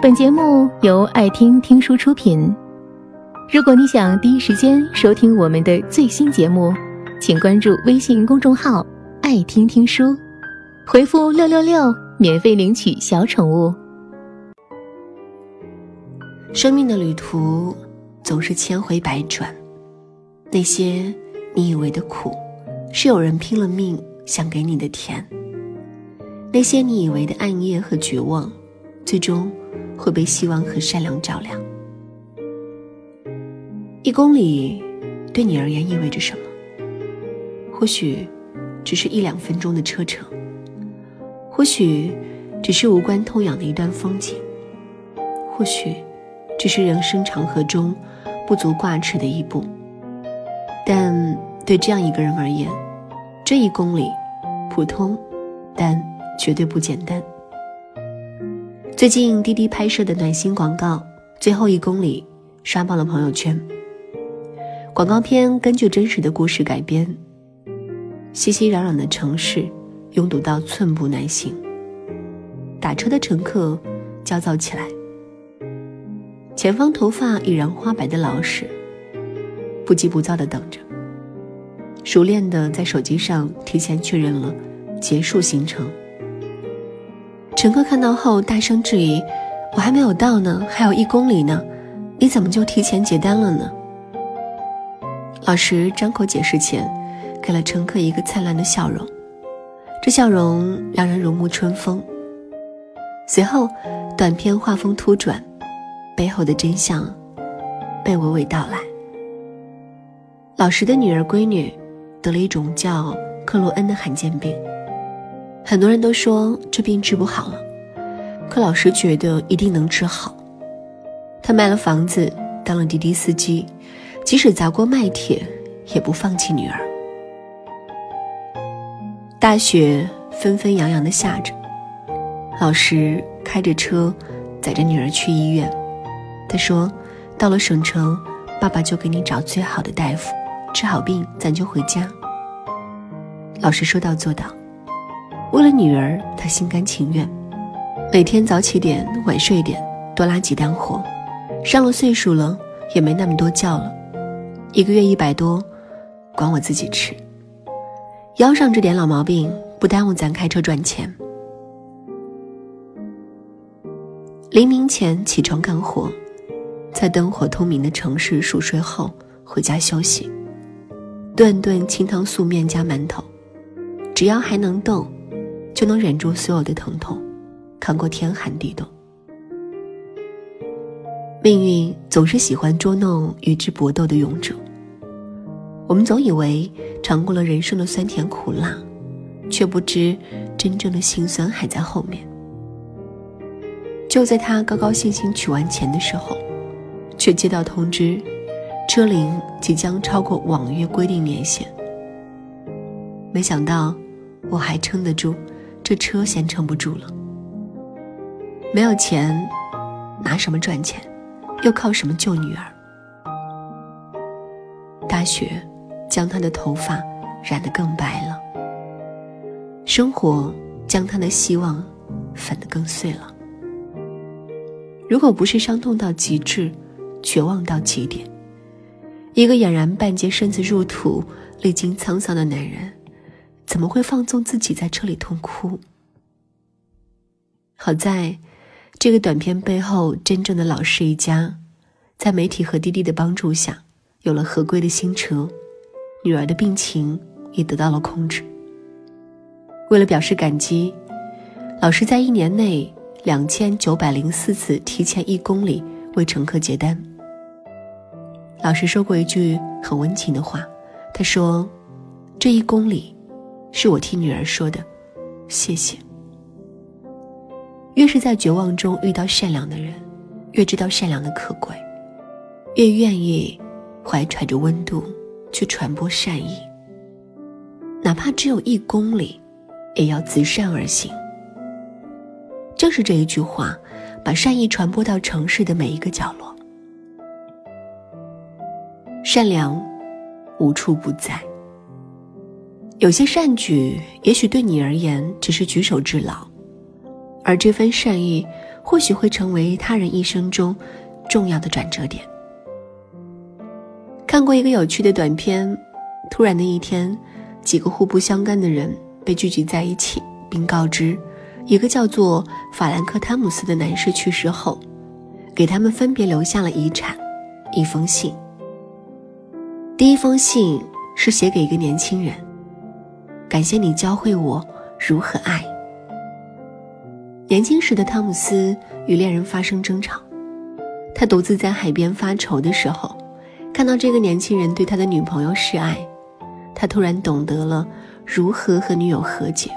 本节目由爱听听书出品。如果你想第一时间收听我们的最新节目，请关注微信公众号“爱听听书”，回复“六六六”免费领取小宠物。生命的旅途总是千回百转，那些你以为的苦，是有人拼了命想给你的甜；那些你以为的暗夜和绝望，最终。会被希望和善良照亮。一公里对你而言意味着什么？或许只是一两分钟的车程，或许只是无关痛痒的一段风景，或许只是人生长河中不足挂齿的一步。但对这样一个人而言，这一公里普通，但绝对不简单。最近滴滴拍摄的暖心广告《最后一公里》刷爆了朋友圈。广告片根据真实的故事改编，熙熙攘攘的城市拥堵到寸步难行，打车的乘客焦躁起来。前方头发已然花白的老师不急不躁的等着，熟练的在手机上提前确认了结束行程。乘客看到后大声质疑：“我还没有到呢，还有一公里呢，你怎么就提前结单了呢？”老师张口解释前，给了乘客一个灿烂的笑容，这笑容让人如沐春风。随后，短片画风突转，背后的真相被娓娓道来。老师的女儿闺女得了一种叫克罗恩的罕见病。很多人都说这病治不好了，可老师觉得一定能治好。他卖了房子，当了滴滴司机，即使砸锅卖铁，也不放弃女儿。大雪纷纷扬扬的下着，老师开着车载着女儿去医院。他说：“到了省城，爸爸就给你找最好的大夫，治好病咱就回家。”老师说到做到。为了女儿，他心甘情愿，每天早起点，晚睡点，多拉几单活。上了岁数了，也没那么多觉了。一个月一百多，管我自己吃。腰上这点老毛病，不耽误咱开车赚钱。黎明前起床干活，在灯火通明的城市熟睡后回家休息。顿顿清汤素面加馒头，只要还能动。就能忍住所有的疼痛，扛过天寒地冻。命运总是喜欢捉弄与之搏斗的勇者。我们总以为尝过了人生的酸甜苦辣，却不知真正的辛酸还在后面。就在他高高兴兴取完钱的时候，却接到通知，车龄即将超过网约规定年限。没想到，我还撑得住。这车先撑不住了，没有钱，拿什么赚钱？又靠什么救女儿？大雪将他的头发染得更白了，生活将他的希望粉得更碎了。如果不是伤痛到极致，绝望到极点，一个俨然半截身子入土、历经沧桑的男人。怎么会放纵自己在车里痛哭？好在，这个短片背后真正的老师一家，在媒体和滴滴的帮助下，有了合规的新车，女儿的病情也得到了控制。为了表示感激，老师在一年内两千九百零四次提前一公里为乘客结单。老师说过一句很温情的话，他说：“这一公里。”是我替女儿说的，谢谢。越是在绝望中遇到善良的人，越知道善良的可贵，越愿意怀揣着温度去传播善意。哪怕只有一公里，也要自善而行。正是这一句话，把善意传播到城市的每一个角落。善良，无处不在。有些善举，也许对你而言只是举手之劳，而这份善意，或许会成为他人一生中重要的转折点。看过一个有趣的短片，突然的一天，几个互不相干的人被聚集在一起，并告知，一个叫做法兰克·汤姆斯的男士去世后，给他们分别留下了遗产，一封信。第一封信是写给一个年轻人，感谢你教会我如何爱。年轻时的汤姆斯与恋人发生争吵，他独自在海边发愁的时候。看到这个年轻人对他的女朋友示爱，他突然懂得了如何和女友和解，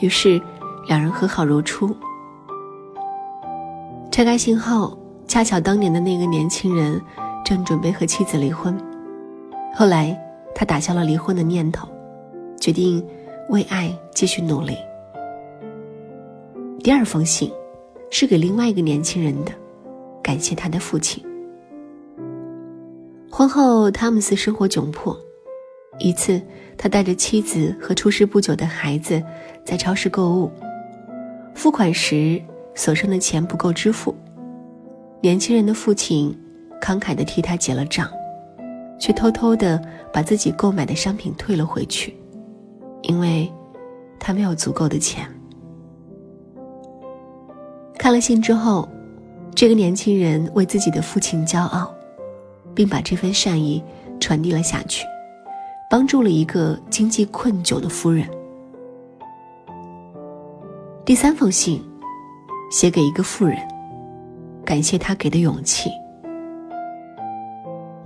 于是两人和好如初。拆开信后，恰巧当年的那个年轻人正准备和妻子离婚，后来他打消了离婚的念头，决定为爱继续努力。第二封信是给另外一个年轻人的，感谢他的父亲。婚后，汤姆斯生活窘迫。一次，他带着妻子和出世不久的孩子在超市购物，付款时所剩的钱不够支付。年轻人的父亲慷慨地替他结了账，却偷偷地把自己购买的商品退了回去，因为他没有足够的钱。看了信之后，这个年轻人为自己的父亲骄傲。并把这份善意传递了下去，帮助了一个经济困窘的夫人。第三封信，写给一个妇人，感谢他给的勇气。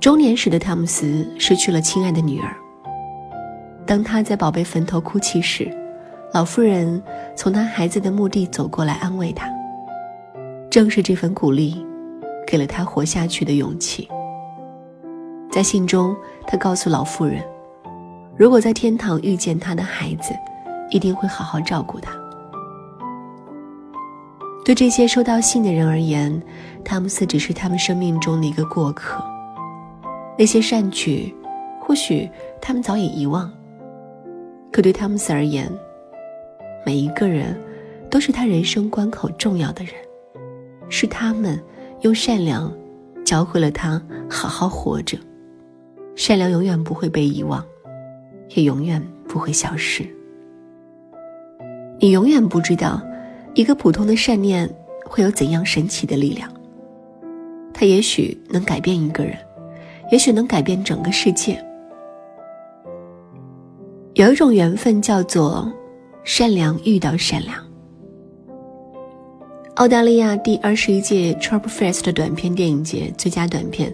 中年时的汤姆斯失去了亲爱的女儿。当他在宝贝坟头哭泣时，老妇人从他孩子的墓地走过来安慰他。正是这份鼓励，给了他活下去的勇气。在信中，他告诉老妇人，如果在天堂遇见他的孩子，一定会好好照顾他。对这些收到信的人而言，汤姆斯只是他们生命中的一个过客。那些善举，或许他们早已遗忘，可对汤姆斯而言，每一个人都是他人生关口重要的人，是他们用善良教会了他好好活着。善良永远不会被遗忘，也永远不会消失。你永远不知道，一个普通的善念会有怎样神奇的力量。它也许能改变一个人，也许能改变整个世界。有一种缘分叫做善良遇到善良。澳大利亚第二十一届 t r u p Fest 短片电影节最佳短片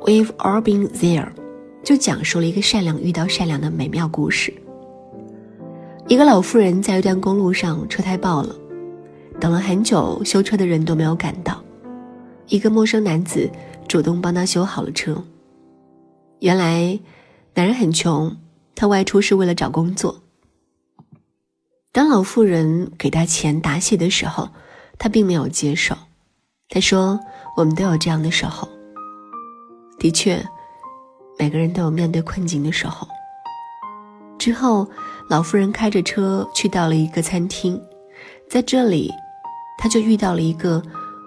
，We've All Been There。就讲述了一个善良遇到善良的美妙故事。一个老妇人在一段公路上车胎爆了，等了很久，修车的人都没有赶到。一个陌生男子主动帮他修好了车。原来，男人很穷，他外出是为了找工作。当老妇人给他钱答谢的时候，他并没有接受。他说：“我们都有这样的时候。”的确。每个人都有面对困境的时候。之后，老妇人开着车去到了一个餐厅，在这里，她就遇到了一个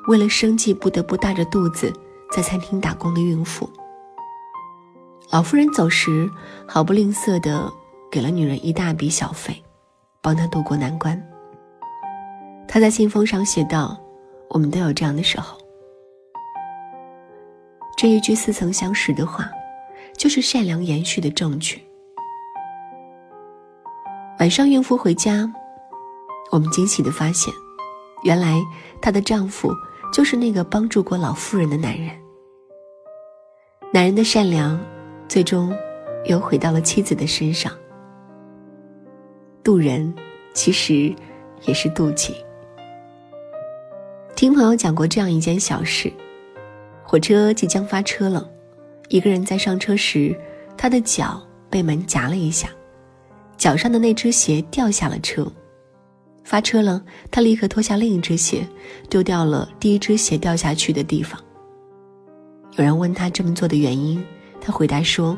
为了生计不得不大着肚子在餐厅打工的孕妇。老妇人走时毫不吝啬地给了女人一大笔小费，帮她渡过难关。她在信封上写道：“我们都有这样的时候。”这一句似曾相识的话。就是善良延续的证据。晚上，孕妇回家，我们惊喜的发现，原来她的丈夫就是那个帮助过老妇人的男人。男人的善良，最终又回到了妻子的身上。渡人，其实也是妒忌。听朋友讲过这样一件小事：火车即将发车了。一个人在上车时，他的脚被门夹了一下，脚上的那只鞋掉下了车。发车了，他立刻脱下另一只鞋，丢掉了第一只鞋掉下去的地方。有人问他这么做的原因，他回答说：“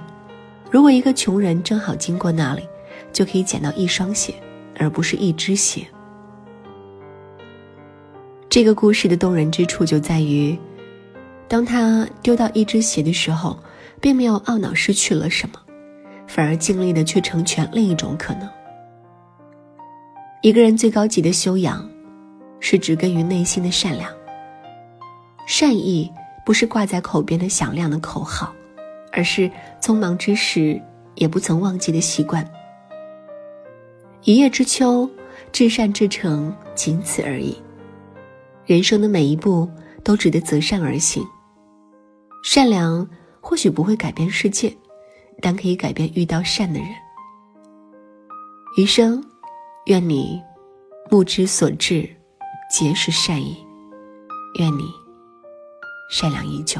如果一个穷人正好经过那里，就可以捡到一双鞋，而不是一只鞋。”这个故事的动人之处就在于，当他丢到一只鞋的时候，并没有懊恼失去了什么，反而尽力的去成全另一种可能。一个人最高级的修养，是植根于内心的善良。善意不是挂在口边的响亮的口号，而是匆忙之时也不曾忘记的习惯。一叶知秋，至善至诚，仅此而已。人生的每一步都值得择善而行。善良或许不会改变世界，但可以改变遇到善的人。余生，愿你目之所至皆是善意。愿你善良依旧。